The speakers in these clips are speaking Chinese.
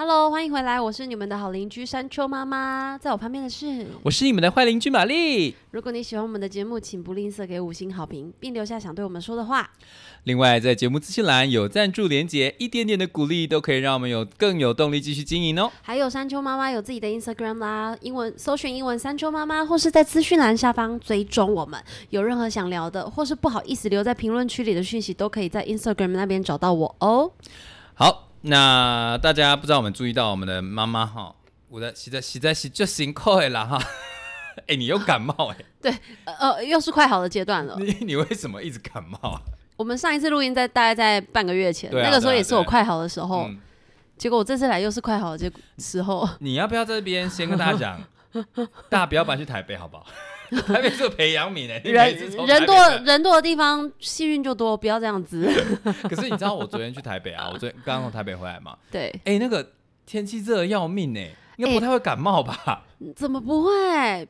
Hello，欢迎回来，我是你们的好邻居山丘妈妈，在我旁边的是。我是你们的坏邻居玛丽。如果你喜欢我们的节目，请不吝啬给五星好评，并留下想对我们说的话。另外，在节目资讯栏有赞助连结，一点点的鼓励都可以让我们有更有动力继续经营哦。还有山丘妈妈有自己的 Instagram 啦，英文搜寻英文山丘妈妈，或是在资讯栏下方追踪我们。有任何想聊的，或是不好意思留在评论区里的讯息，都可以在 Instagram 那边找到我哦。好，那大家不知道我们注意到我们的妈妈哈，我的实在实在是就辛苦了啦哈。哎、你又感冒哎、对呃，又是快好的阶段了。你你为什么一直感冒啊？我们上一次录音在大概在半个月前，啊那个时候也是我快好的时候。嗯，结果我这次来又是快好的结时候。你要不要在这边先跟大家讲，大家不要搬去台北好不好？台北是个培养皿哎、你每次人人多人多的地方，幸运就多，不要这样子。可是你知道我昨天去台北啊，我昨天刚刚从台北回来嘛，对，哎、那个天气热要命哎、应该不太会感冒吧？怎么不会？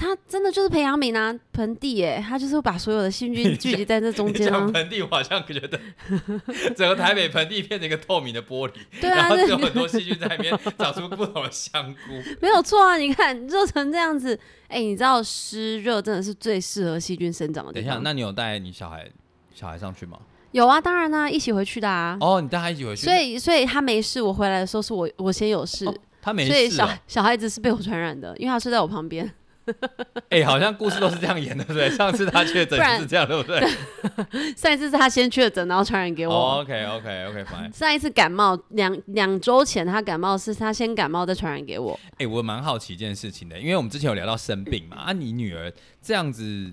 它真的就是培养皿啊，盆地耶，他就是会把所有的细菌聚集在这中间啊 讲。盆地，我好像觉得 整个台北盆地变成一个透明的玻璃，对啊有很多细菌在里面长出不同的香菇。没有错啊，你看热成这样子，哎、你知道湿热真的是最适合细菌生长的等一下，那你有带你小孩小孩上去吗？有啊，当然啦、一起回去的啊。哦，你带他一起回去，所以，所以他没事，我回来的时候是我我先有事，哦他没事所以小。小孩子是被我传染的，因为他睡在我旁边。哎，好像故事都是这样演的，对不对？上次他确诊是这样，对不对？上一次是他先确诊，然后传染给我。哦，OK OK OK fine。上一次感冒两两周前，他感冒是他先感冒再传染给我。哎，我蛮好奇一件事情的，因为我们之前有聊到生病嘛，啊，你女儿这样子，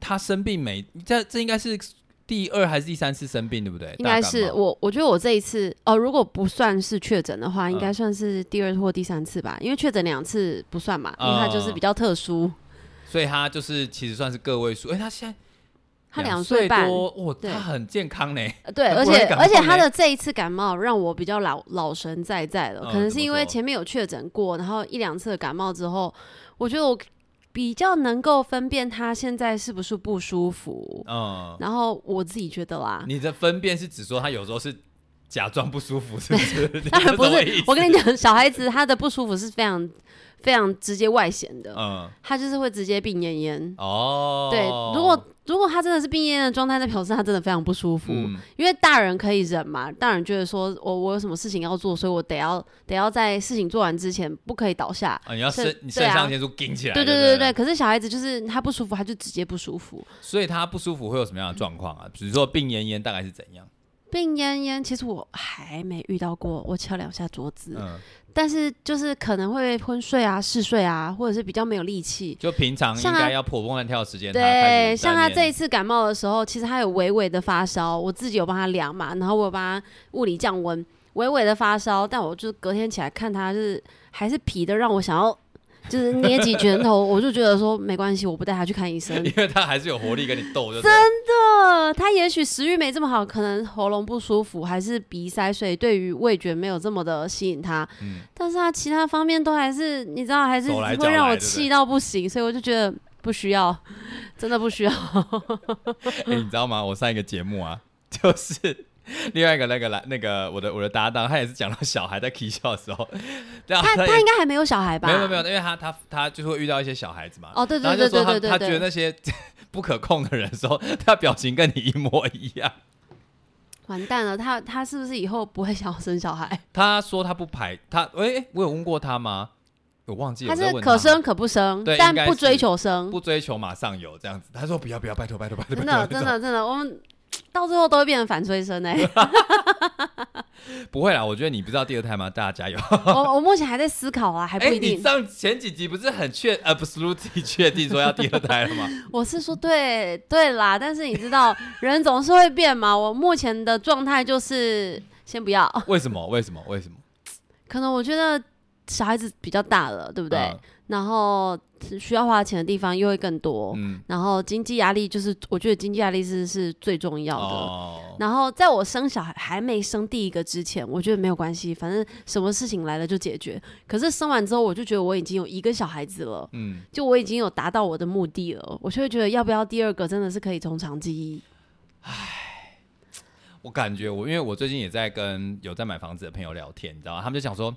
她生病没？这这应该是第二还是第三次生病，对不对？应该是我，我觉得我这一次哦，如果不算是确诊的话，嗯应该算是第二或第三次吧，因为确诊两次不算嘛，因为它就是比较特殊。所以他就是其实算是个位数。哎，他现在他两岁岁半，多，哇，他很健康呢。呃对，而且而且他的这一次感冒让我比较老老神在在了，嗯可能是因为前面有确诊过，然后一两次的感冒之后，我觉得我比较能够分辨他现在是不是不舒服。嗯，然后我自己觉得啦，你的分辨是指说他有时候是假装不舒服，是不是？当然不是我跟你讲，小孩子他的不舒服是非常非常直接外显的，嗯，他就是会直接病恹恹。哦，对，如果如果他真的是病恹恹的状态，那表示他真的非常不舒服。嗯因为大人可以忍嘛，大人觉得说我我有什么事情要做，所以我得要得要在事情做完之前不可以倒下。啊，你要是肾肾上腺素顶起来，对对对对对，可是小孩子就是他不舒服，他就直接不舒服。所以他不舒服会有什么样的状况啊？比如说病恹恹大概是怎样？病恹恹，其实我还没遇到过，我敲两下桌子，嗯，但是就是可能会昏睡啊、嗜睡啊，或者是比较没有力气。就平常应像他该要活蹦乱跳的时间，对，像他这一次，感冒的时候，其实他有微微的发烧，我自己有帮他量嘛，然后我有帮他物理降温，微微的发烧，但我就隔天起来看他就是还是皮的，让我想要就是捏几拳头，我就觉得说没关系，我不带他去看医生。因为他还是有活力跟你斗，就对呃，他也许食欲没这么好，可能喉咙不舒服，还是鼻塞，所以对于味觉没有这么的吸引他。嗯但是他其他方面都还是，你知道，还是会让我气到不行，所以我就觉得不需要，真的不需要。哎、你知道吗？我上一个节目啊，就是 另外一个那个来那个我的我的搭档，他也是讲到小孩在 K 笑的时候，他他应该还没有小孩吧？没有没有因为他他他就会遇到一些小孩子嘛，哦，对对对对后就说他他对对对对，觉得那些 不可控的人的时候，他表情跟你一模一样。完蛋了，他他是不是以后不会想要生小孩？他说他不排他，哎、诶我有问过他吗？我忘记了他是可生可不生，但不追求生。不追求马上有这样子。他说不要不要，拜托拜托拜托，真的真的真的，我们 到最后都会变成反催生哎、不会啦。我觉得你不知道第二胎吗？大家加油。我我目前还在思考啊，还不哎、一定。你上前几集不是很确 absolutely 确定说要第二胎了吗？我是说对对啦，但是你知道人总是会变嘛。我目前的状态就是先不要，为什么？为什么？为什么？可能我觉得小孩子比较大了，对不对？嗯然后需要花钱的地方又会更多，嗯，然后经济压力就是我觉得经济压力是是最重要的。哦，然后在我生小孩还没生第一个之前，我觉得没有关系，反正什么事情来了就解决。可是生完之后，我就觉得我已经有一个小孩子了，嗯，就我已经有达到我的目的了，我就会觉得要不要第二个真的是可以从长计议。唉我感觉我因为我最近也在跟有在买房子的朋友聊天，你知道吗？他们就想说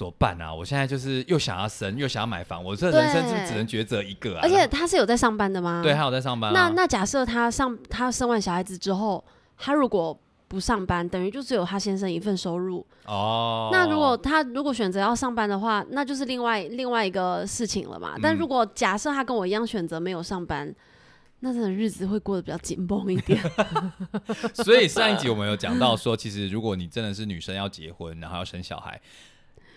怎么办啊？我现在就是又想要生，又想要买房，我这人生是不是只能抉择一个啊？而且他是有在上班的吗？对，他有在上班、啊。那那假设他上他生完小孩子之后，他如果不上班，等于就只有他先生一份收入。哦，那如果他如果选择要上班的话，那就是另外另外一个事情了嘛。但嗯如果假设他跟我一样选择没有上班，那真的日子会过得比较紧绷一点。所以上一集我们有讲到说，其实如果你真的是女生要结婚，然后要生小孩，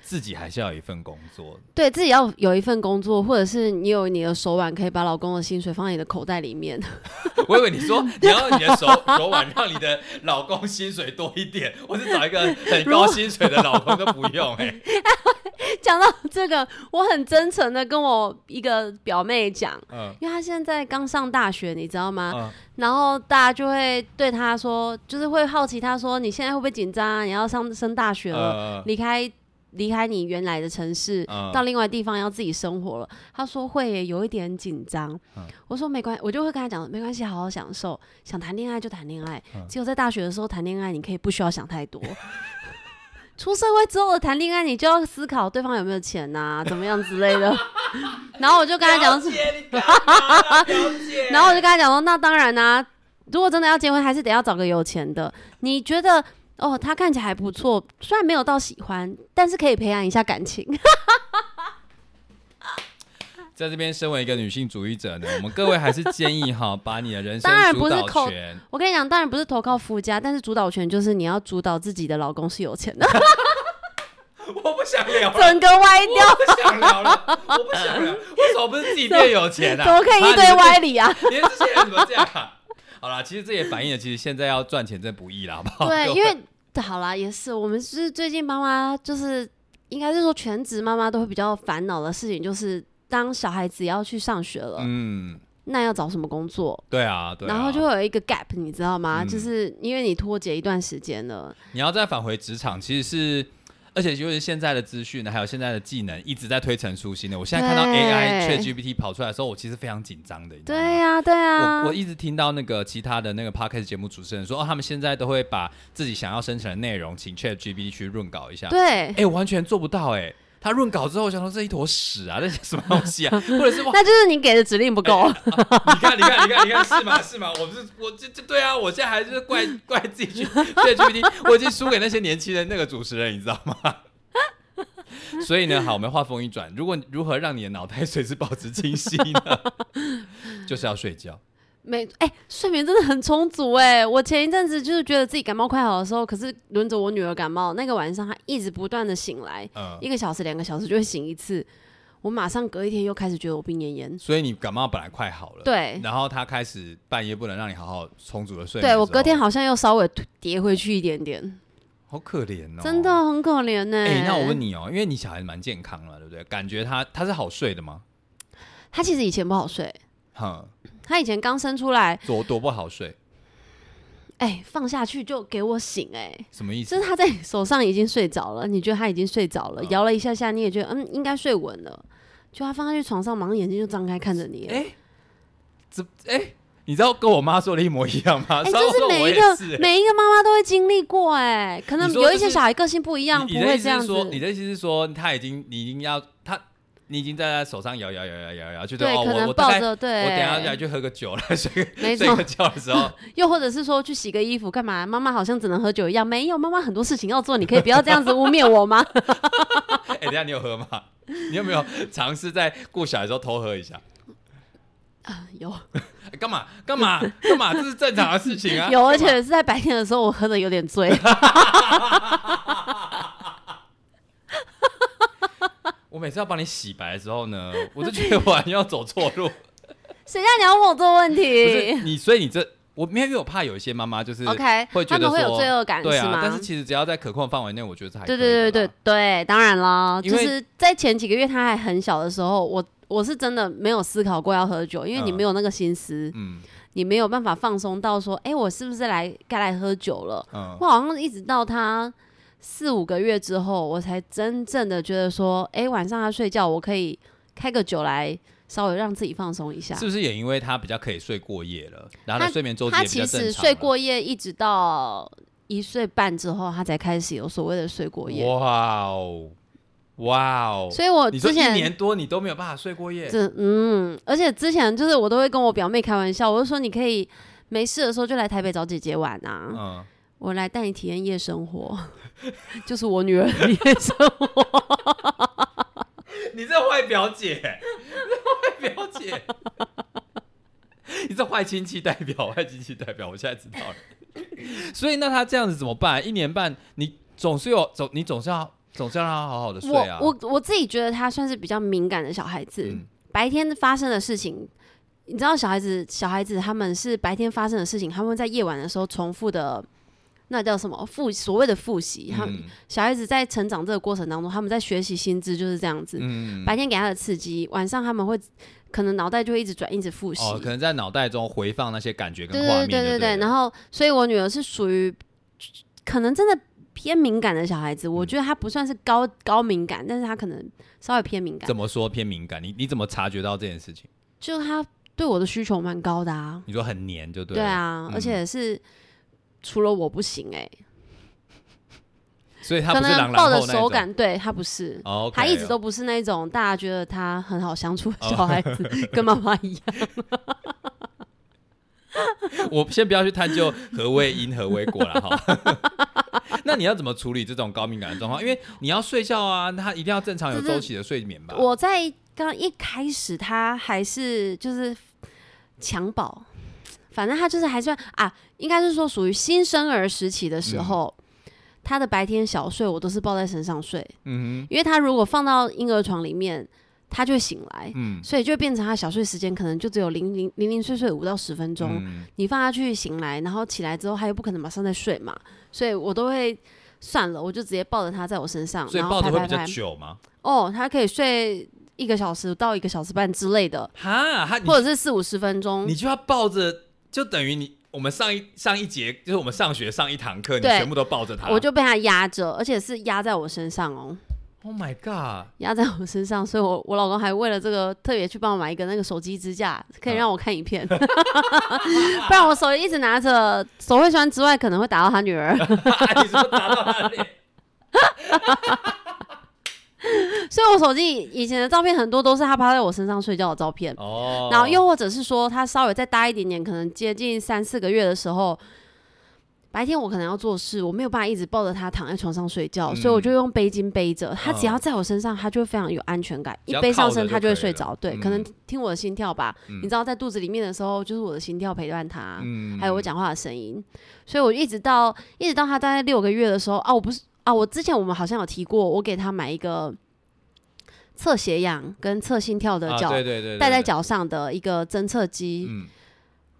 自己还是要有一份工作。对自己要有一份工作，或者是你有你的手腕，可以把老公的薪水放在你的口袋里面。我以为你说你要你的手 手腕让你的老公薪水多一点，我是找一个很高薪水的老公都不用哎、讲到这个，我很真诚的跟我一个表妹讲，嗯因为她现在刚上大学，你知道吗？嗯然后大家就会对她说，就是会好奇她说，你现在会不会紧张啊？你要上升大学了，呃离开离开你原来的城市，嗯到另外地方要自己生活了。他说会有一点紧张。嗯我说没关系，我就会跟他讲，没关系，好好享受，想谈恋爱就谈恋爱。嗯只有在大学的时候谈恋爱，你可以不需要想太多。出社会之后的谈恋爱，你就要思考对方有没有钱呐、怎么样之类的。然后我就跟他讲说，然后我就跟他讲说，那当然啦、如果真的要结婚，还是得要找个有钱的。你觉得哦，他看起来还不错，虽然没有到喜欢，但是可以培养一下感情。在这边，身为一个女性主义者呢，我们各位还是建议哈，把你的人生主导不是口权。我跟你讲，当然不是投靠夫家，但是主导权就是你要主导自己的老公是有钱的，我不想聊了，整个歪掉，我不想聊了，我不想聊。为什么不是自己变有钱啊？怎么可以一堆歪理啊？你们这些人怎么这样啊？好啦，其实这也反映了，其实现在要赚钱真不易啦，好不好？对，因为好啦，也是我们是最近妈妈就是应该是说全职妈妈都会比较烦恼的事情，就是当小孩子要去上学了，嗯，那要找什么工作？对啊，对啊。然后就会有一个 gap，你知道吗？嗯就是因为你脱节一段时间了，你要再返回职场，其实是，而且尤其是现在的资讯，还有现在的技能一直在推陈出新的。我现在看到 AI ChatGPT 跑出来的时候，我其实非常紧张的。对呀、对呀、我我一直听到那个其他的那个 podcast 节目主持人说，哦，他们现在都会把自己想要生成的内容请 ChatGPT 去润稿一下。对，哎、我完全做不到哎、他润稿之后，我想说这一坨屎啊，这些什么东西啊？或者是哇，那就是你给的指令不够。你看，你看，你看，你看，是吗？是吗？我不是，我这这对啊，我现在还是怪怪自己去 ChatGPT，我已经输给那些年轻人那个主持人，你知道吗？所以呢，好，我们话锋一转，如果如何让你的脑袋随时保持清晰呢？就是要睡觉。没，哎、睡眠真的很充足哎、我前一阵子就是觉得自己感冒快好的时候，可是轮着我女儿感冒，那个晚上她一直不断的醒来，嗯，一个小时、两个小时就会醒一次。我马上隔一天又开始觉得我病恹恹。所以你感冒本来快好了，，对，然后他开始半夜不能让你好好充足的睡对我隔天好像又稍微跌回去一点点，好可怜哦，真的。很可怜呢、哎、那我问，你哦，因为你小孩蛮健康了，对不对？感觉他他是好睡的吗？他其实以前不好睡，哼，他以前刚生出来，多多不好睡，哎、放下去就给我醒、哎，什么意思？就是？他在手上已经睡着了，你觉得他已经睡着了，嗯。摇了一下下，你也觉得嗯应该睡稳了，就他放下去床上，马上眼睛就张开看着你，哎、哎、这哎、你知道跟我妈说的一模一样吗？哎、稍这是每一个每一个妈妈都会经历过、哎，可能有一些小孩个性不一样，不会这样说，你的意思是说，他已经你已经要他，你已经在他手上摇摇摇摇摇摇，就对，哦，可能我抱着，对，我等下要去喝个酒了，睡 个没睡个觉的时候，又或者是说去洗个衣服干嘛？妈妈好像只能喝酒一样，没有，妈妈很多事情要做，你可以不要这样子污蔑我吗？哎、等下你有喝吗？你有没有尝试在顾小孩的时候偷喝一下？啊，有哎干嘛干嘛干嘛？这是正常的事情啊。有，而且是在白天的时候，我喝的有点醉。我每次要帮你洗白的时候呢，我就觉得我好像要走错路。谁叫你要问我这个问题？你，所以你这我没有，因为我怕有一些妈妈就是 OK，会觉得他们会有罪恶感对啊，是吗？但是其实只要在可控范围内，我觉得是还对可以的对对对对，当然啦，因为就是在前几个月他还很小的时候，我我是真的没有思考过要喝酒，因为你嗯没有那个心思，嗯你没有办法放松到说，哎、我是不是来该来喝酒了？嗯我好像一直到他四五个月之后，我才真正的觉得说，哎、晚上他睡觉，我可以开个酒来稍微让自己放松一下。是不是也因为他比较可以睡过夜了，然后他睡眠周期他也比较其实睡过夜一直到一岁半之后，他才开始有所谓的睡过夜。哇哦哇哦！所以我之前一年多你都没有办法睡过夜，这嗯，而且之前就是我都会跟我表妹开玩笑，我就说你可以没事的时候就来台北找姐姐玩啊，嗯，我来带你体验夜生活，就是我女儿的夜生活。你这坏表姐，你这坏表姐，你这坏亲戚代表，坏亲戚代表，我现在知道了。所以那他这样子怎么办？一年半，你总是有总，你总是要总是要让他好好的睡啊。我我我自己觉得他算是比较敏感的小孩子，嗯白天发生的事情。你知道小孩子，小孩子他们是白天发生的事情，他们在夜晚的时候重复的，那叫什么复所谓的复习。他们嗯小孩子在成长这个过程当中，他们在学习心智就是这样子。嗯白天给他的刺激，晚上他们会可能脑袋就会一直转，一直复习。哦，可能在脑袋中回放那些感觉跟对画面对对对对对。然后后，所以我女儿是属于可能真的偏敏感的小孩子。我觉得她不算是高高敏感，但是她可能稍微偏敏感怎。么说偏敏感？你你怎么察觉到这件事情？就她对我的需求蛮高的啊。你说很黏就对了。对啊，嗯而且是除了我不行哎、所以他不是抱着。手感，对他不是。哦，她一直都不是那种大家觉得他很好相处的小孩子，跟妈妈一样。我先不要去探究何谓因何为果了哈。那你要怎么处理这种高敏感的状况？因为你要睡觉啊，他一定要正常有周期的睡眠吧。我在刚一开始，他还是就是襁褓，反正他就是还算啊，应该是说属于新生儿时期的时候，他的白天小睡我都是抱在身上睡，嗯因为他如果放到婴儿床里面，他就醒来，。嗯所以就变成他小睡时间可能就只有零零零零碎碎五到十分钟，嗯你放他去醒来，然后起来之后他又不可能马上再睡嘛，所以我都会算了，我就直接抱着他在我身上，所以抱着会比较久吗？哦，他可以睡一个小时到一个小时半之类的，哈，他或者是四五十分钟你。就要抱着，就等于你我们上一上一节就是我们上学上一堂课，你对全部都抱着他。我就被他压着，而且是压在我身上哦，Oh my god！压在我身上，所以我我老公还为了这个特别去帮我买一个那个手机支架，可以让我看影片，不然我手一直拿着，手会酸之外，可能会打到他女儿，你说打到他的脸？所以我手机以前的照片很多都是他趴在我身上睡觉的照片。哦，然后又或者是说，他稍微再大一点点，可能接近三四个月的时候，白天我可能要做事，我没有办法一直抱着他躺在床上睡觉，嗯。所以我就用背巾背着他，只要在我身上，他就会非常有安全感，一背上身他就会睡着。对，嗯。可能听我的心跳吧，嗯。你知道在肚子里面的时候，就是我的心跳陪伴他，嗯。还有我讲话的声音，所以我一直到一直到他大概六个月的时候啊，我不是啊，我之前我们好像有提过，我给他买一个测血氧跟测心跳的啊脚对对对对对戴在脚上的一个侦测机。嗯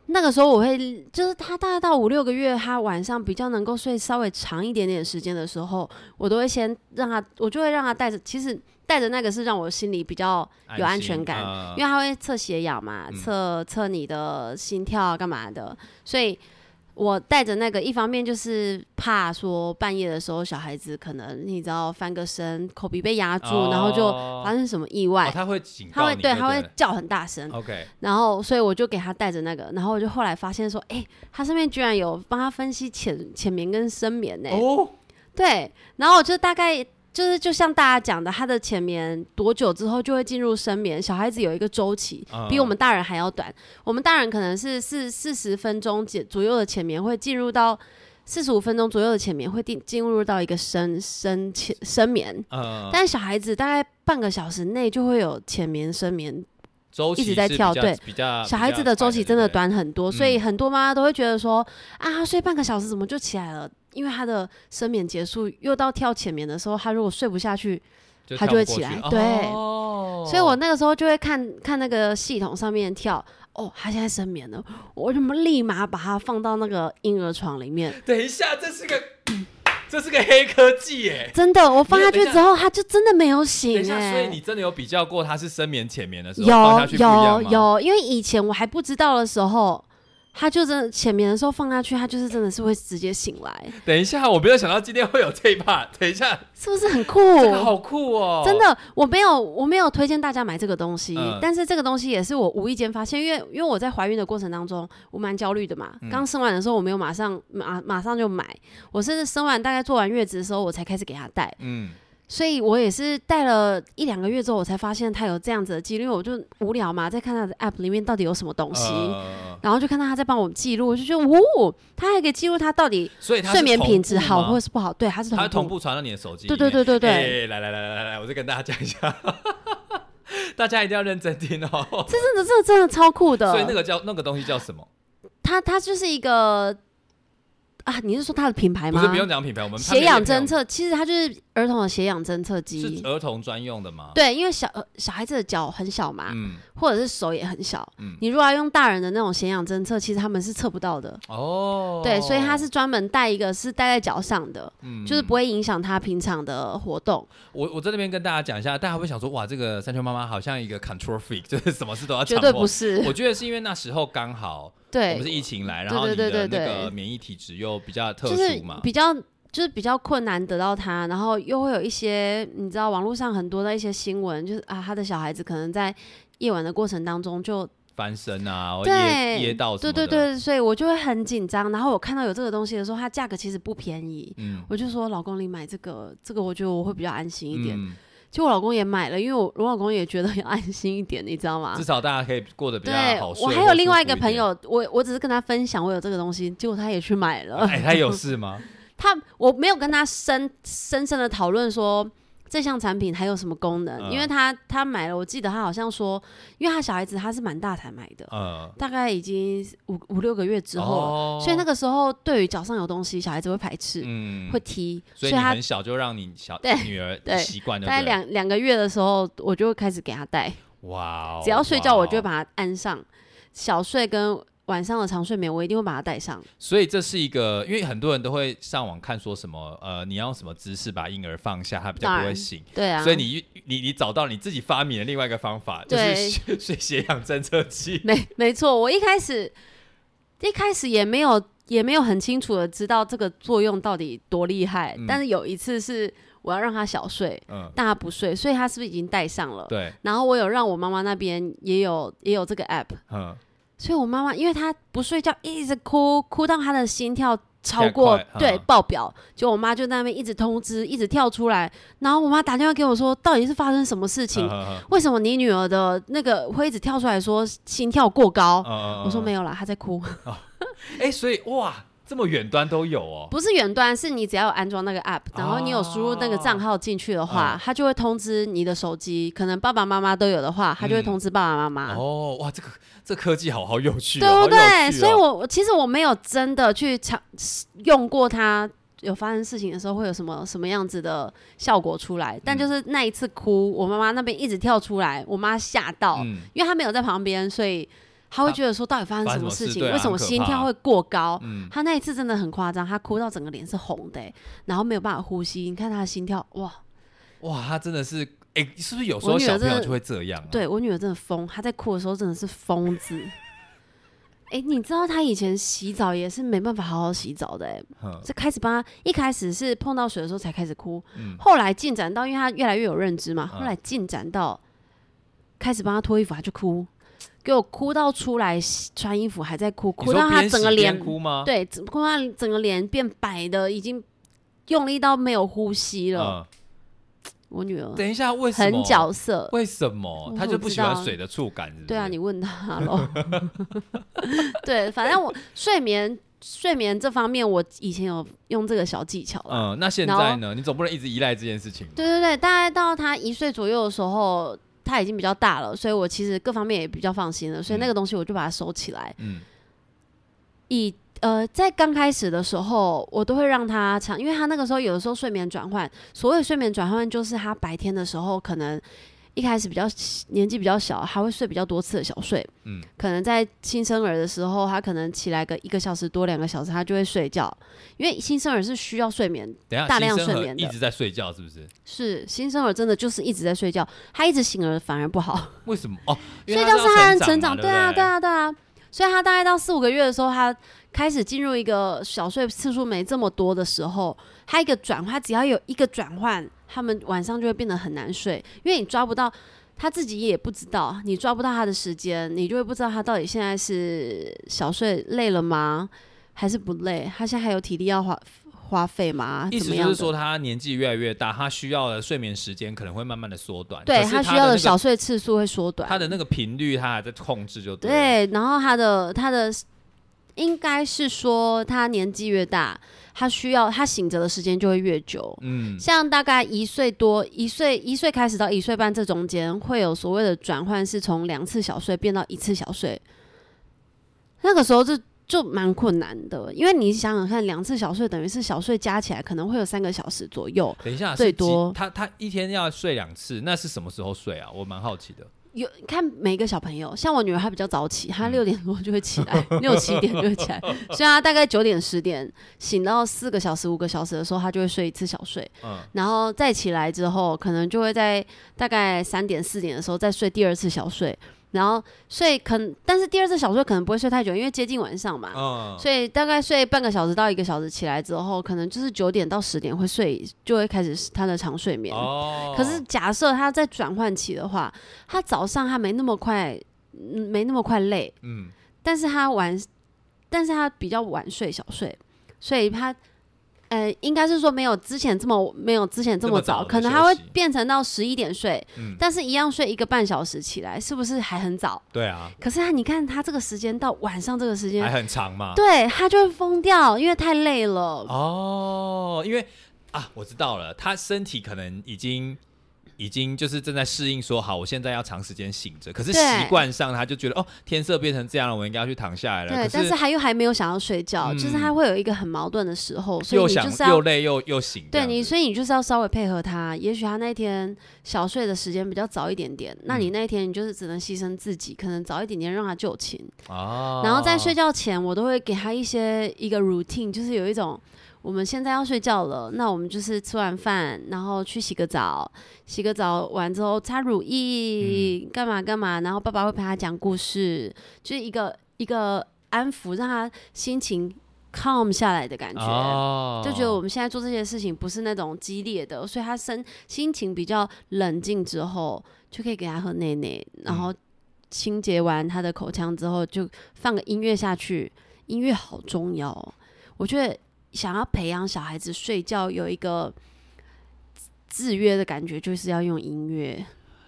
那个时候我会，就是他大概到五六个月，他晚上比较能够睡稍微长一点点时间的时候，我都会先让他，我就会让他带着。其实带着那个是让我心里比较有安全感，啊因为他会测血氧嘛，嗯测测你的心跳啊干嘛的，所以我带着那个，一方面就是怕说半夜的时候小孩子可能你知道翻个身，口鼻被压住，然后就哦发生什么意外，哦他会警他会对他会叫很大声，OK。然后所以我就给他带着那个，然后我就后来发现说，哎、他上面居然有帮他分析浅浅眠跟深眠呢、哦，对，然后我就大概就是就像大家讲的，他的浅眠多久之后就会进入深眠？小孩子有一个周期，嗯比我们大人还要短。我们大人可能是四四十分钟左左右的浅眠会进入到四十五分钟左右的浅眠会进进入到一个深深浅深眠，嗯，但小孩子大概半个小时内就会有浅眠深眠周期一直在跳对比较小孩子的周期真的，短很多，所以嗯很多妈妈都会觉得说啊，他睡半个小时怎么就起来了？因为他的深眠结束，又到跳浅眠的时候，他如果睡不下去，他就会起来对哦，所以我那个时候就会看看那个系统上面跳哦，他现在深眠了，我怎么立马把他放到那个婴儿床里面。等一下，这是个 这是个黑科技耶。真的，我放下去之后，他就真的没有等醒一下，所以哎、你真的有比较过他是深眠浅眠的时候放有？有有，因为以前我还不知道的时候，他就真的浅眠的时候放下去，他就是真的是会直接醒来，等一下，我没有想到今天会有这一 part。等一下，是不是很酷？这个好酷哦！真的，我没有，我没有推荐大家买这个东西，嗯但是这个东西也是我无意间发现，因为因为我在怀孕的过程当中，我蛮焦虑的嘛。嗯刚生完的时候，我没有马上马马上就买，我是生完大概做完月子的时候，我才开始给他戴，嗯，所以我也是戴了一两个月之后，我才发现他有这样子的记录，因为我就无聊嘛，在看他的 app 里面到底有什么东西。呃然后就看到他在帮我记录，我就觉得，哦，他还可以记录他到底睡眠品质好或是不好。对，他是同步。它同步传到你的手机对。对对对对哎来来来来来来，我再跟大家讲一下，大家一定要认真听哦。这真的，这真的超酷的。所以那个叫那个东西叫什么？它它就是一个啊，你是说它的品牌吗？不是不用讲品牌，我们血氧侦针测，其实它就是儿童的血氧侦测是机。儿童专用的吗？，对，因为小呃小孩子的脚很小嘛，嗯或者是手也很小，嗯，你如果要用大人的那种血氧侦测，其实他们是测不到的。哦，对，所以它是专门带一个是戴在脚上的，嗯就是不会影响他平常的活动。我我在那边跟大家讲一下，大家会想说，哇，这个三秋妈妈好像一个 control freak，就是什么事都要绝对不是，我觉得是因为那时候刚好我对们是，疫情来，对然后你的那对对。对个对免疫体质又比较特就是殊嘛，比较就是比较困难得到它，然后又会有一些你知道网络上很多的一些新闻，就是啊，他的小孩子可能在夜晚的过程当中就翻身啊，噎噎到什么的，对对对，所以我就会很紧张。然后我看到有这个东西的时候，它价格其实不便宜，嗯，我就说老公你买这个，这个我觉得我会比较安心一点。嗯结果我老公也买了，因为我我老公也觉得要安心一点，你知道吗至？少大家可以过得比较对好睡。我还有另外一个朋友，我我只是跟他分享我有这个东西，结果他也去买了。哎，他有 事吗？他我没有跟他深深深的讨论说这项产品还有什么功能，嗯因为他他买了，我记得他好像说，因为他小孩子他是蛮大才买的，嗯，大概已经五五六个月之后了，哦。所以那个时候对于脚上有东西，小孩子会排斥，嗯会踢，所以他很小就让你小对女儿对习惯就大概，两两个月的时候，我就会开始给他戴，哇哦，只要睡觉我就。把它安上，小睡跟晚上的长睡眠我一定会把它带上。所以这是一个，因为很多人都会上网看说什么，呃，你要用什么姿势把婴儿放下，他比较不会醒。对啊，所以你你你找到你自己发明的另外一个方法，就是睡血氧侦测器。没没错，我一开始一开始也没有也没有很清楚的知道这个作用到底多厉害，嗯但是有一次是我要让他小睡，嗯，但他不睡，所以他是不是已经戴上了？对，然后我有让我妈妈那边也有也有这个 app，嗯，所以我妈妈因为她不睡觉，一直哭，哭到她的心跳超过对嗯爆表，就我妈就在那边一直通知，一直跳出来，然后我妈打电话给我说，到底是发生什么事情？为什么你女儿的那个会一直跳出来说心跳过高？嗯我说没有。有啦，她在哭，哎，所以哇，这么远端都有哦。不是远端，是你只要有安装那个 app，然后你有输入那个账号进去的话，嗯它就会通知你的手机，可能爸爸妈妈都有的话，它就会嗯通知爸爸妈妈。哦，哇，这个这科技好好有趣哦，对不对？哦所以我我其实我没有真的去尝用过它，有发生事情的时候会有什么什么样子的效果出来。但嗯就是那一次哭，我妈妈那边一直跳出来，我妈吓到，嗯，因为她没有在旁边，所以她会觉得说到底发生什么事情？为什么心跳会过高？嗯她那一次真的很夸张，他哭到整个脸是红的、欸然后没有办法呼吸。你看他的心跳，哇！哇，他真的是，哎，是不是有时候小朋友就会这样啊？对我女儿真的疯，她在哭的时候真的是疯子。哎、你知道她以前洗澡也是没办法好好洗澡的、欸，哼，是开始帮她，一开始是碰到水的时候才开始哭，嗯后来进展到，因为她越来越有认知嘛，嗯后来进展到开始帮她脱衣服，她就哭，给我哭到出来穿衣服还在哭，哭到他整个脸哭吗？对，哭到她整个脸变白的，已经用力到没有呼吸了。嗯，我女儿等一下，为什么？很角色，为什么我他就不喜欢水的触感？是是对啊，你问她咯。对，反正我睡眠睡眠这方面，我以前有用这个小技巧。嗯，那现在呢？你总不能一直依赖这件事情。对对对，大概到他一岁左右的时候，他已经比较大了，所以我其实各方面也比较放心了，所以那个东西我就把它收起来。嗯以呃，在刚开始的时候，我都会让他尝，因为他那个时候有的时候睡眠转换，所谓睡眠转换就是他白天的时候可能一开始比较年纪比较小，还会睡比较多次的小睡。嗯，可能在新生儿的时候，他可能起来个一个小时多两个小时，他就会睡觉，因为新生儿是需要睡眠，大量睡眠的一直在睡觉，是不是？是新生儿真的就是一直在睡觉，他一直醒了反而不好。为什么？哦，睡觉是他人成成长，对对啊，对啊，对啊。所以他大概到四五个月的时候，他开始进入一个小睡次数没这么多的时候，他一个转换，只要有一个转换，他们晚上就会变得很难睡，因为你抓不到他自己也不知道，你抓不到他的时间，你就会不知道他到底现在是小睡累了吗，还是不累？他现在还有体力要花花费吗？意？思就是说，他年纪越来越大，他需要的睡眠时间可能会慢慢的缩短。对他需要的小睡次数会缩短，他的那个频率，他还在控制，就对。对，然后他的他的应该是说，他年纪越大，他需要他醒着的时间就会越久。嗯，像大概一岁多、一岁一岁开始到一岁半这中间，会有所谓的转换，是从两次小睡变到一次小睡。那个时候就就蛮困难的，因为你想想看，两次小睡等于是小睡加起来可能会有三个小时左右。等一下，最多他他一天要睡两次，那是什么时候睡啊？我蛮好奇的。有看每个小朋友，像我女儿她比较早起，她嗯。六点多就会起来，六七点就会起来，所以她大概九点十点醒到四个小时五个小时的时候，她就会睡一次小睡，嗯，然后再起来之后，可能就会在大概三点四点的时候再睡第二次小睡，然后睡可能，但是第二次小睡可能不会睡太久，因为接近晚上嘛，嗯，所以大概睡半个小时到一个小时，起来之后可能就是九点到十点会睡，就会开始他的长睡眠。哦，可是假设他在转换期的话，他早上他没那么快，嗯没那么快累，嗯，但是他晚，但是他比较晚睡小睡，所以他。呃，应该是说没有之前这么没有之前这么早，这么早可能他会变成到十一点睡，嗯但是一样睡一个半小时起来，是不是还很早？对啊，可是他你看他这个时间到晚上这个时间还，很长嘛。对他就会疯掉，因为太累了。哦，因为啊，我知道了，他身体可能已经已经就是正在适应，说好，我现在要长时间醒着。可是习惯上，他就觉得哦，天色变成这样了，我应该要去躺下来了。对，可但是他又还没有想要睡觉，嗯就是他会有一个很矛盾的时候，所以又想你就是要又累又又醒。对你，所以你就是要稍微配合他。也许他那天小睡的时间比较早一点点，那你嗯那一天你就是只能牺牲自己，可能早一点点让他就寝。哦，然后在睡觉前，我都会给他一些一个 routine，就是有一种我们现在要睡觉了，那我们就是吃完饭，然后去洗个澡，洗个澡完之后擦乳液，干嘛干嘛，然后爸爸会陪他讲故事，就是一个一个安抚，让他心情 calm 下来的感觉。哦，就觉得我们现在做这些事情不是那种激烈的，所以他身心情比较冷静之后，就可以给他喝奶奶，然后清洁完他的口腔之后，就放个音乐下去。音乐好重要哦，我觉得想要培养小孩子睡觉有一个制约的感觉，就是要用音乐。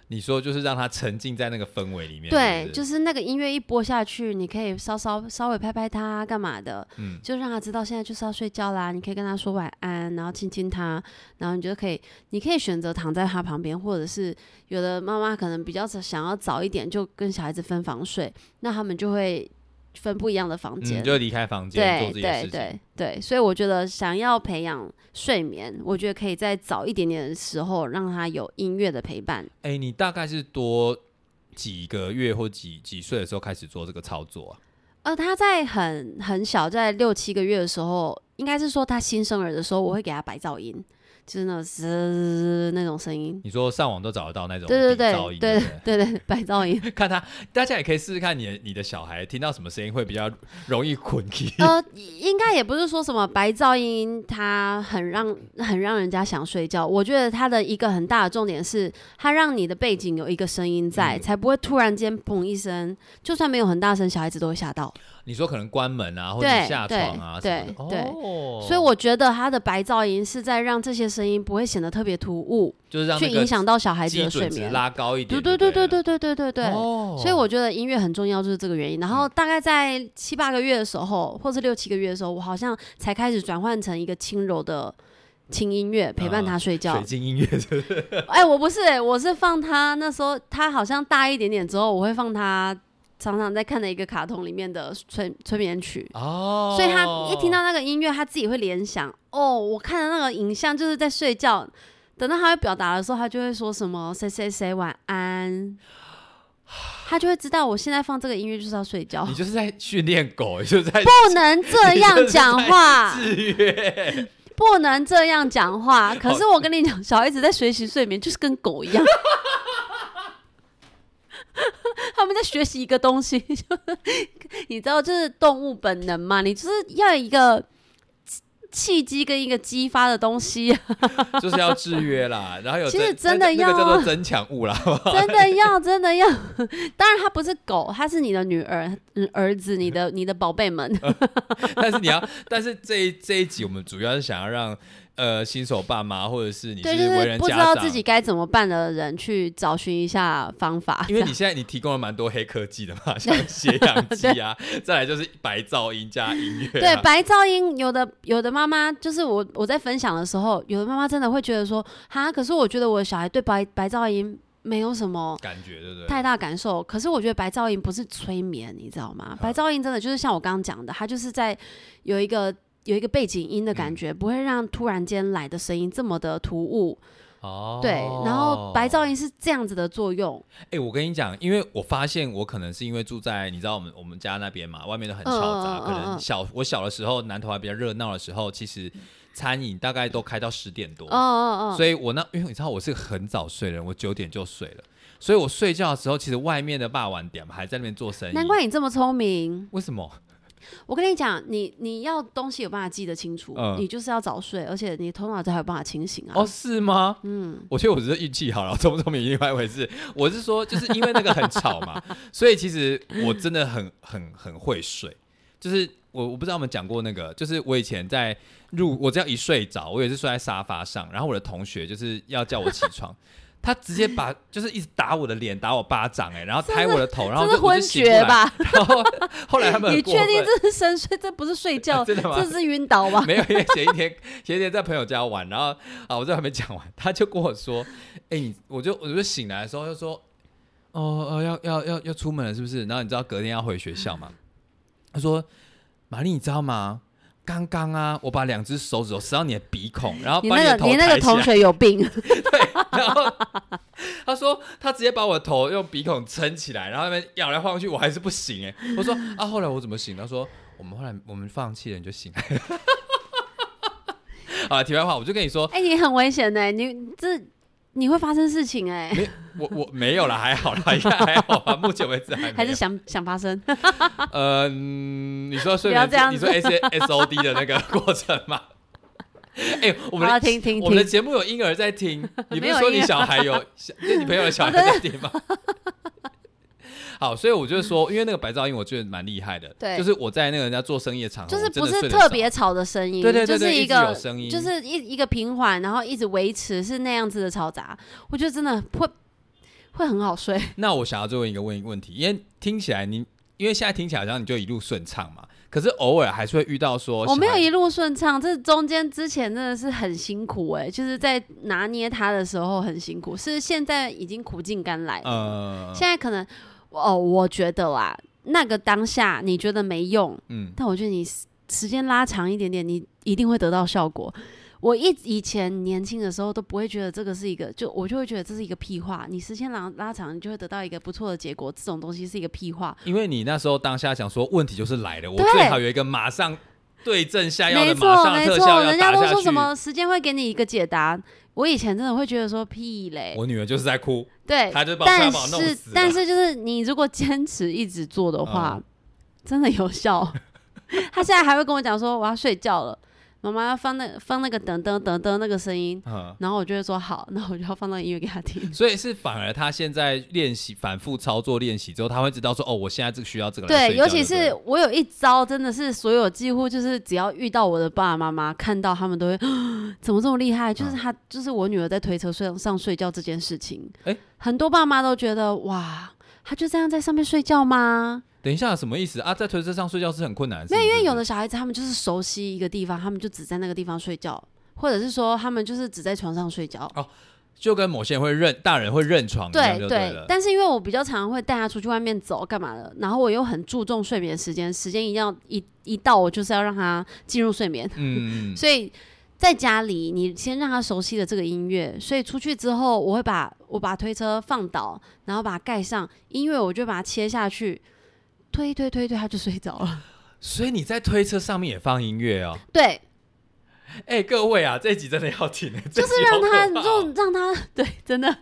你说就是让他沉浸在那个氛围里面，对，就是是那个音乐一播下去，你可以稍稍稍微拍拍他，干嘛的？嗯就让他知道现在就是要睡觉啦。你可以跟他说晚安，然后亲亲他，然后你就可以，你可以选择躺在他旁边，或者是有的妈妈可能比较想要早一点就跟小孩子分房睡，那他们就会分不一样的房间。嗯，就离开房间做对自己的事对情。对对，所以我觉得想要培养睡眠，我觉得可以在早一点点的时候让他有音乐的陪伴。哎、你大概是多几个月或几几岁的时候开始做这个操作啊？呃，他在很很小，在六七个月的时候，应该是说他新生儿的时候，我会给他白噪音，就是那种滋那种声音。你说上网都找得到那种对对对噪音，对不对对，白噪音。看他，大家也可以试试看你的你的小孩听到什么声音会比较容易困起。呃，应该也不是说什么白噪音，它很让很让人家想睡觉。我觉得它的一个很大的重点是，它让你的背景有一个声音在，嗯才不会突然间砰一声，就算没有很大声，小孩子都会吓到。你说可能关门啊，或者对下床啊对什么的，对哦，所以我觉得它的白噪音是在让这些声音不会显得特别突兀，就是让去影响到小孩子的睡眠。拉高一点对对，对对对对对对对对。哦所以我觉得音乐很重要，就是这个原因。然后大概在七八个月的时候，或是六七个月的时候，我好像才开始转换成一个轻柔的轻音乐陪伴他睡觉水。晶音乐是不是哎、我不是、哎，我是放他那时候他好像大一点点之后，我会放他常常在看的一个卡通里面的催催眠曲。哦，所以他一听到那个音乐，他自己会联想，哦，我看的那个影像就是在睡觉，等到他要表达的时候，他就会说什么谁谁谁晚安，他就会知道我现在放这个音乐就是要睡觉你，就是在训练狗，你就是在不能这样讲话，制约。不能这样讲话。可是我跟你讲，小孩子在学习睡眠就是跟狗一样。他们在学习一个东西，就 你知道，就是动物本能嘛。你就是要有一个契机跟一个激发的东西，就是要制约啦，然后有其实真的要那个叫做增强物啦，真的要，真的要。当然，它不是狗，它是你的女儿、嗯儿子、你的、你的宝贝们。但是你要，但是这一这一集我们主要是想要让呃新手爸妈或者是你对，就为是不知人家长，道自己该怎么办的人去找寻一下方法。因为你现在你提供了蛮多黑科技的嘛，像血氧 机啊，再来就是白噪音加音乐、对啊，白噪音，有的有的妈妈就是我我在分享的时候，有的妈妈真的会觉得说，哈，可是我觉得我的小孩对白白噪音没有什么感觉对不对？太大感受。可是我觉得白噪音不是催眠，你知道吗？白噪音真的就是像我刚刚讲的，它就是在有一个有一个背景音的感觉，不会让突然间来的声音这么的突兀。哦，对，然后白噪音是这样子的作用。哎、我跟你讲，因为我发现我可能是因为住在你知道我们我们家那边嘛，外面都很嘈杂，可能嗯小我小的时候南头还比较热闹的时候，其实餐饮大概都开到十点多，哦哦哦，所以我那因为你知道我是个很早睡的人，我九点就睡了，所以我睡觉的时候，其实外面的霸晚点还在那边做生意，难怪你这么聪明。为什么？我跟你讲，你你要东西有办法记得清楚，嗯你就是要早睡，而且你头脑才有办法清醒啊。哦，是吗？嗯，我觉得我只是运气好了，聪不聪明另外一回事。我是说，就是因为那个很吵嘛，所以其实我真的很很很会睡。就是我我不知道我们讲过那个，就是我以前在入，我只要一睡着，我也是睡在沙发上，然后我的同学就是要叫我起床。他直接把就是一直打我的脸，打我巴掌、哎，然后拍我的头，然后就是昏？厥吧？然后 后来他们你确定这是深睡？这不是睡觉，真的吗这是晕倒吧？没有，因为前一天前一天在朋友家玩，然后啊，我这还没讲完，他就跟我说：“哎、你我就我就醒来的时候就说，哦哦，要要要要出门了，是不是？然后你知道隔天要回学校嘛？他说：玛丽，你知道吗？刚刚啊，我把两只手指头伸到你的鼻孔，然后你那个你那个同学有病，对然后他说他直接把我的头用鼻孔撑起来，然后那边摇来晃去，我还是不行哎。我说啊，后来我怎么醒？他说我们后来我们放弃了，你就醒来了。好了，题外话，我就跟你说，哎、你很危险呢、你这你会发生事情哎、没我我没有了，还好啦，应 该还好吧，目前为止还还是想想发生？呃，嗯你说睡眠，你说 S S O D 的那个过程吗？哎、我们听听我们的，节目有婴儿在听，你不是说你小孩有小，就你朋友的小孩在听吗？好，所以我就说，因为那个白噪音，我觉得蛮厉害的。对就是我在那个人家做生意的场合，就是不是特别吵的声音，对对对就是一个有声音就是一一个平缓，然后一直维持是那样子的嘈杂，我觉得真的会会很好睡。那我想要最后一个问问题，因为听起来你，因为现在听起来好像你就一路顺畅嘛，可是偶尔还是会遇到说，我没有一路顺畅，这中间之前真的是很辛苦哎、就是在拿捏它的时候很辛苦，是现在已经苦尽甘来了。呃，现在可能哦，我觉得啦，那个当下你觉得没用，嗯，但我觉得你时时间拉长一点点，你一定会得到效果。我一以前年轻的时候都不会觉得这个是一个，就我就会觉得这是一个屁话。你时间拉拉长，你就会得到一个不错的结果。这种东西是一个屁话，因为你那时候当下想说，问题就是来了，我最好有一个马上对症下药没的，马错没错，上特效要人家都。说什么时间会给你一个解答。我以前真的会觉得说屁嘞，我女儿就是在哭，对，她就把我快但是。但是就是你如果坚持一直做的话，嗯真的有效。她现在还会跟我讲说我要睡觉了，妈妈要放那放那个噔噔噔噔那个声音，嗯，然后我就会说好，那我就要放那个音乐给他听。所以是反而他现在练习反复操作练习之后，他会知道说哦，我现在这个需要这个来对，睡觉尤其对不对？是我有一招，真的是所有几乎就是只要遇到我的爸爸妈妈看到他们都会怎么这么厉害？就是他，就是我女儿在推车睡上睡觉这件事情，诶？很多爸妈都觉得哇，她就这样在上面睡觉吗？等一下什么意思啊？在推车上睡觉是很困难的事没有，因为有的小孩子他们就是熟悉一个地方，他们就只在那个地方睡觉，或者是说他们就是只在床上睡觉。哦就跟某些人会认大人会认床一样对就对了。但是因为我比较常会带他出去外面走干嘛的，然后我又很注重睡眠时间，时间一定要一一到我就是要让他进入睡眠，嗯，嗯所以在家里，你先让他熟悉了这个音乐，所以出去之后，我会把我把推车放倒，然后把它盖上，音乐我就把它切下去，推推推推，他就睡着了。所以你在推车上面也放音乐哦。对，哎、各位啊，这一集真的要听，就就是让他就让他 对，真的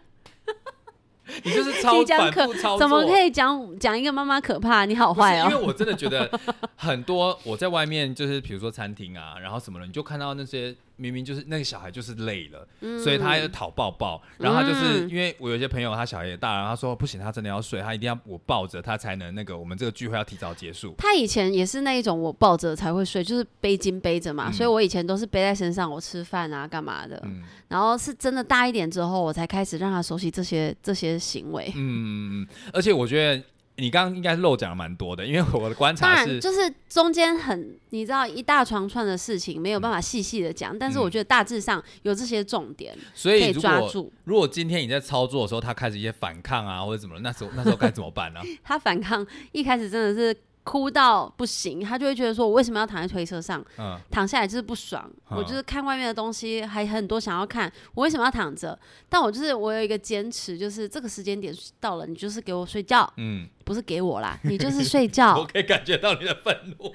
你就是 超反复操作，怎么可以讲讲一个妈妈可怕？你好坏哦！因为我真的觉得很多我在外面就是比如说餐厅啊，然后什么的，你就看到那些明明就是那个小孩就是累了，所以他要讨抱抱，然后他就是、嗯因为我有些朋友他小孩也大了，他说不行，他真的要睡，他一定要我抱着他才能那个我们这个聚会要提早结束。他以前也是那一种，我抱着才会睡，就是背巾背着嘛，嗯所以我以前都是背在身上，我吃饭啊干嘛的。嗯然后是真的大一点之后，我才开始让他熟悉这些这些行为。嗯，而且我觉得你刚刚应该漏讲了蛮多的，因为我的观，察是，就是中间很你知道一大长串的事情，没有办法细细的讲，但是嗯我觉得大致上有这些重点所以抓住。如果今天你在操作的时候，他开始一些反抗啊或者怎么，那时候那时候该怎么办呢？他反抗一开始真的是哭到不行，他就会觉得说，我为什么要躺在推车上？嗯，躺下来就是不爽，嗯我就是看外面的东西还很多想要看，我为什么要躺着？但我就是我有一个坚持，就是这个时间点到了，你就是给我睡觉，嗯，不是给我啦，你就是 睡觉我。可以感觉到你的愤怒。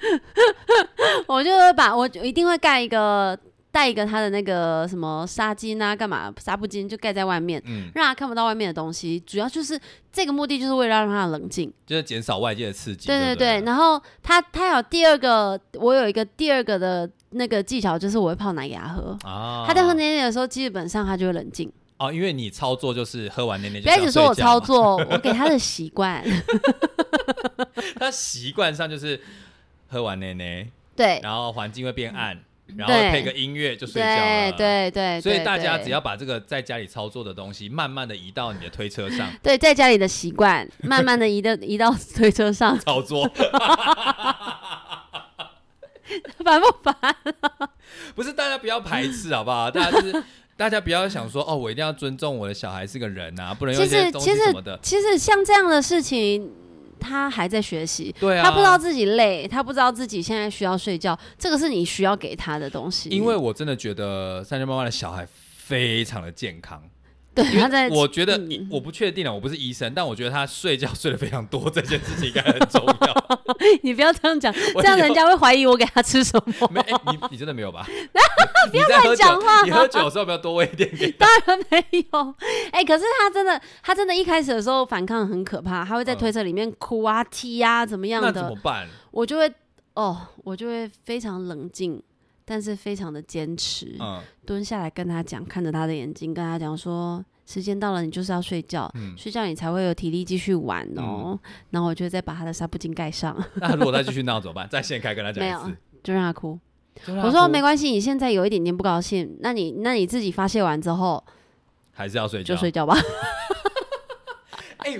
我就会把我一定会盖一个带一个他的那个什么纱巾啊，干嘛纱布巾就盖在外面。嗯，让他看不到外面的东西，主要就是这个目的，就是为了让他冷静。就是减少外界的刺激。对对对对对，然后他他有第二个，我有一个第二个的那个技巧，就是我会泡奶给他喝。啊，他在喝奶奶的时候，基本上他就会冷静。哦，因为你操作就是喝完奶奶就不要一直说我操，作，我给他的习惯。他习惯上就是喝完奶奶，对然后环境会变暗，然后配个音乐就睡觉对了。。对对，所以大家只要把这个在家里操作的东西，慢慢的移到你的推车上对在家里的习惯，慢慢的移的移到推车上，操作，烦不烦？不是大家不要排斥好不好？大家就是大家不要想说哦，我一定要尊重我的小孩是个人啊，不能用一其些东西什么的。其实像这样的事情，他还在学习。对啊，他不知道自己累，他不知道自己现在需要睡觉，这个是你需要给他的东西。因为我真的觉得三岁妈妈的小孩非常的健康。对他在，我觉得嗯我不确定了，我不是医生，但我觉得他睡觉睡得非常多，这件事情应该很重要。你不要这样讲，这样人家会怀疑我给他吃什么。没，哎、你你真的没有吧？不要乱讲话你喝酒 的时候不要多喂一点给他？当然没有，哎、可是他真的，他真的一开始的时候反抗很可怕，他会在嗯推车里面哭啊、踢啊，怎么样那怎么的，办？我就会哦，我就会非常冷静，但是非常的坚持，嗯蹲下来跟他讲，看着他的眼睛，跟他讲说，时间到了，你就是要睡觉，嗯，睡觉你才会有体力继续玩哦。然后我就再把他的纱布巾盖上，那如果再继续闹怎么办？再现开跟他讲没有。就让他哭。我说没关系，你现在有一点点不高兴，那你那你自己发泄完之后还是要睡觉。就睡觉吧。哎、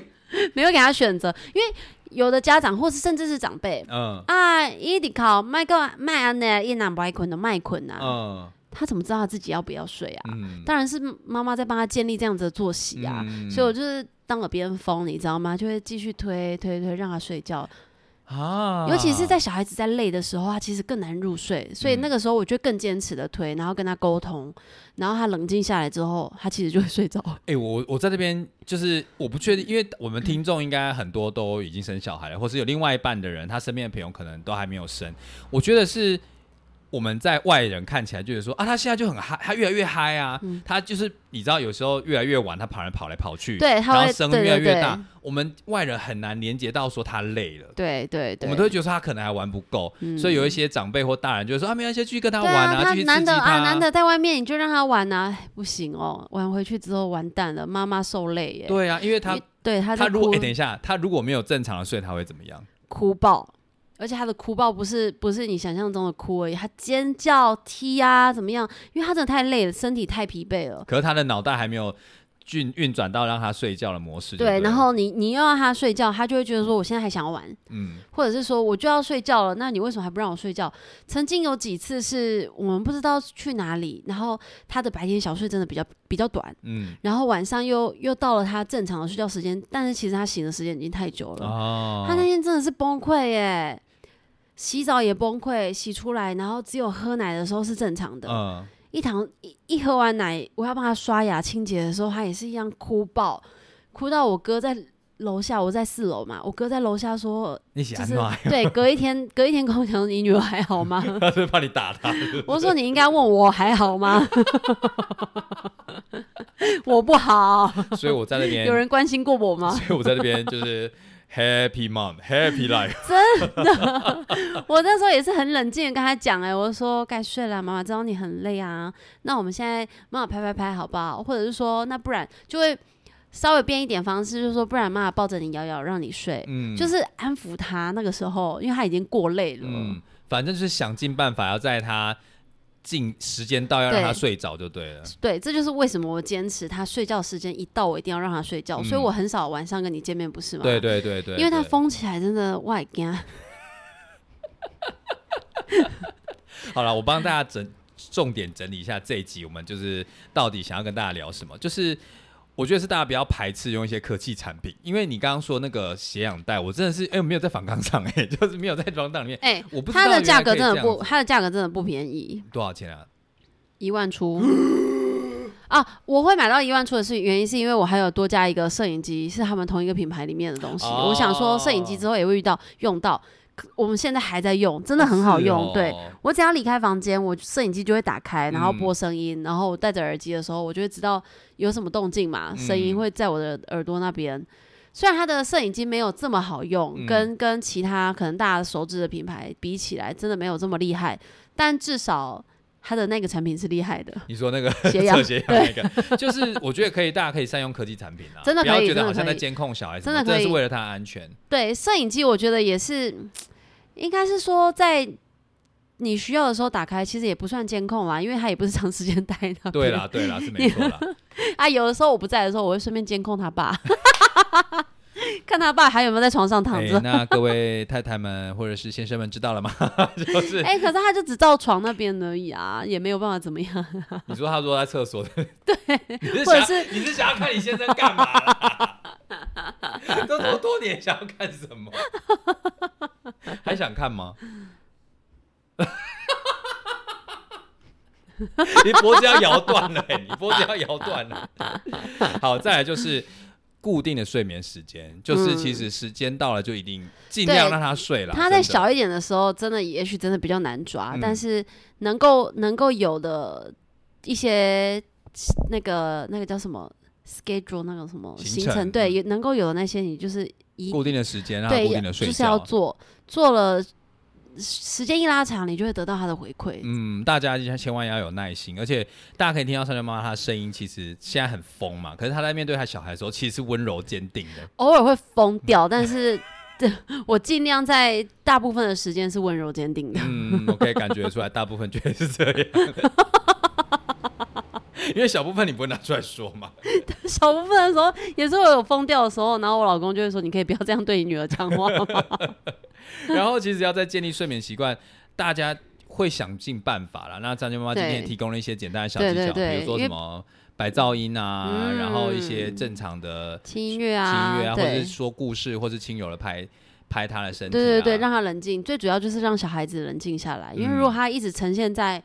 没有给他选择，因为有的家长或是甚至是长辈嗯啊，一迪考麦个麦安呢，一男不爱困的麦困啊，嗯他怎么知道他自己要不要睡啊？嗯，当然是妈妈在帮他建立这样子的作息啊，嗯所以我就是当耳边风，你知道吗？就会继续推推推，让他睡觉。啊，尤其是在小孩子在累的时候，他其实更难入睡，所以嗯那个时候我就更坚持的推，然后跟他沟通，然后他冷静下来之后，他其实就会睡着。哎、我我在这边就是我不确定，因为我们听众应该很多都已经生小孩了，或是有另外一半的人，他身边的朋友可能都还没有生。我觉得是我们在外人看起来就是说啊，他现在就很嗨，他越来越嗨啊，嗯他就是你知道有时候越来越晚，他跑来跑来跑去，对然后声越来越大，我们外人很难连接到说他累了。对对对，我们都会觉得他可能还玩不够，嗯所以有一些长辈或大人就会说啊，没关系，继续跟他玩啊，他继续刺激难得啊，他。难得在外面，你就让他玩啊，哎不行哦，玩回去之后完蛋了，妈妈受累耶。对啊，因为他因对他他如果哭哎、等一下，他如果没有正常的睡，他会怎么样？哭爆，而且他的哭爆不是不是你想象中的哭而已，他尖叫、踢啊怎么样？因为他真的太累了，身体太疲惫了。可是他的脑袋还没有运运转到让他睡觉的模式就对，然后你你又让他睡觉，他就会觉得说我现在还想要玩，嗯或者是说我就要睡觉了，那你为什么还不让我睡觉？曾经有几次是我们不知道去哪里，然后他的白天小睡真的比较比较短，嗯然后晚上又又到了他正常的睡觉时间，但是其实他醒的时间已经太久了。哦，他那天真的是崩溃耶，洗澡也崩溃，洗出来，然后只有喝奶的时候是正常的，嗯一堂一一喝完奶，我要帮他刷牙清洁的时候，他也是一样哭爆，哭到我哥在楼下，我在四楼嘛，我哥在楼下说，你洗就是？对，隔一天隔一天跟我讲，你女儿还好吗？他是怕你打他，我说你应该问我还好吗？我不好，所以我在那边 有人关心过我吗？所以我在那边就是 Happy Mom Happy Life。真的我那时候也是很冷静的跟他讲，哎，我说该睡了，妈妈知道你很累啊，那我们现在妈妈拍拍拍好不好？或者是说，那不然就会稍微变一点方式，就是说，不然妈妈抱着你摇摇让你睡，嗯，就是安抚他。那个时候，因为他已经过累了，嗯，反正就是想尽办法要在他进时间到要让他睡着就对了。对，这就是为什么我坚持他睡觉时间一到，我一定要让他睡觉。所以嗯我很少晚上跟你见面，不是吗？对对对对，因为他疯起来真的我也惊。好了，我帮大家整重点整理一下这一集，我们就是到底想要跟大家聊什么？就是我觉得是大家不要排斥用一些科技产品，因为你刚刚说那个血氧袋，我真的是哎、我没有在反抗上哎、就是没有在装档里面，哎、我不知道它的价格真的不，它的价格真的不便宜，多少钱啊？一万出。啊，我会买到一万出的是原因是因为我还有多加一个摄影机，是他们同一个品牌里面的东西。哦我想说摄影机之后也会遇到用到，可我们现在还在用，真的很好用。对我只要离开房间，我摄影机就会打开，然后嗯播声音，然后我戴着耳机的时候，我就会知道有什么动静嘛，声音嗯会在我的耳朵那边。虽然它的摄影机没有这么好用，嗯跟跟其他可能大家熟知的品牌比起来，真的没有这么厉害，但至少它的那个产品是厉害的。你说那个血氧测血氧那个，就是我觉得可以，大家可以善用科技产品啊，真的不要可以真的觉得好像在监控小孩子，真的可以是为了他的安全。对，摄影机我觉得也是，应该是说在你需要的时候打开，其实也不算监控啦，因为它也不是长时间待那边。对啦，对啦，是没错啦。啊，有的时候我不在的时候，我会顺便监控他爸，看他爸还有没有在床上躺哎、着。那各位太太们或者是先生们知道了吗？就是哎、可是他就只照床那边而已啊，也没有办法怎么样。你说他说在厕所，对，你是想或者是你是想要看你先生干嘛啦？都多多年想要看什么？还想看吗？你脖子要摇断了、欸，你脖子要摇断了。好，再来就是固定的睡眠时间，就是嗯。其实时间到了就一定尽量让他睡了。他在小一点的时候，真的也许真的比较难抓，嗯。但是能够能够有的一些那个那个叫什么 schedule 那个什么行程对，能够有的那些，你就是一固定的时间，然后固定的睡觉，就是要做做了，时间一拉长，你就会得到他的回馈。嗯，大家千万要有耐心，而且大家可以听到三舅妈她的声音，其实现在很疯嘛，可是她在面对她小孩的时候，其实是温柔坚定的。偶尔会疯掉，但是对 我尽量在大部分的时间是温柔坚定的。嗯，我可以感觉出来，大部分觉得是这样的。因为小部分你不会拿出来说嘛，小部分的时候也是会有疯掉的时候，然后我老公就会说：“你可以不要这样对你女儿讲话吗 然后其实要在建立睡眠习惯，大家会想尽办法啦。那张娟妈妈今天也提供了一些简单的小技巧，对对对比如说什么白噪音啊，嗯然后一些正常的？”轻音乐啊轻啊，音乐啊，或者是说故事，或是亲友的拍拍他的身体、啊，对对对，让他冷静。最主要就是让小孩子冷静下来，因为如果嗯他一直呈现在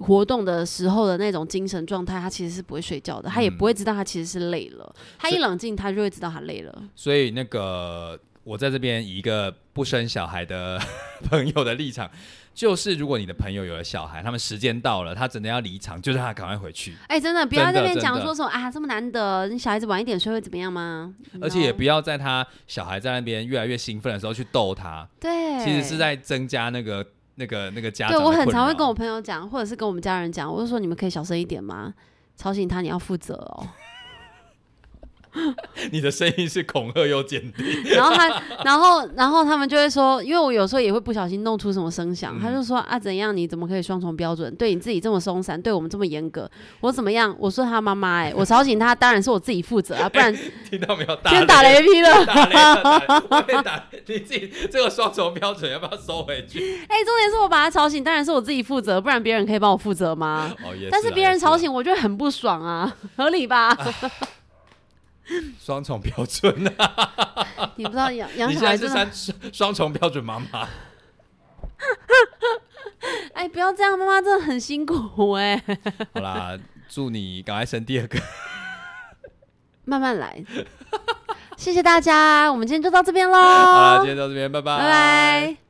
活动的时候的那种精神状态，他其实是不会睡觉的，他也嗯不会知道他其实是累了。他一冷静，他就会知道他累了。所以那个我在这边以一个不生小孩的 朋友的立场，就是如果你的朋友有了小孩，他们时间到了，他真的要离场，就让他赶快回去，哎、真的不要在真的那边讲说什么啊，这么难得，你小孩子晚一点睡会怎么样吗？而且也不要在他小孩在那边越来越兴奋的时候去逗他，对，其实是在增加那个那个那个家长对我很常会跟我朋友讲，或者是跟我们家人讲，我就说你们可以小声一点吗？吵醒他，你要负责哦。你的声音是恐吓又坚定，然后他，然后，然后他们就会说，因为我有时候也会不小心弄出什么声响，嗯他就说啊，怎样？你怎么可以双重标准？对你自己这么松散，对我们这么严格，我怎么样？我说他妈妈，哎，我吵醒他，当然是我自己负责啊，不然听到没有？天打雷劈了。打雷了，打雷了外面打雷你自己这个双重标准要不要收回去？哎，重点是我把他吵醒，当然是我自己负责，不然别人可以帮我负责吗？但是别人吵醒，我就会很不爽啊，合理吧？双重标准啊！你不知道养养小孩是三双双重标准妈妈，哎，不要这样，妈妈真的很辛苦哎、好啦，祝你赶快生第二个。慢慢来。谢谢大家，我们今天就到这边喽，好啦，今天到这边，拜拜，拜拜。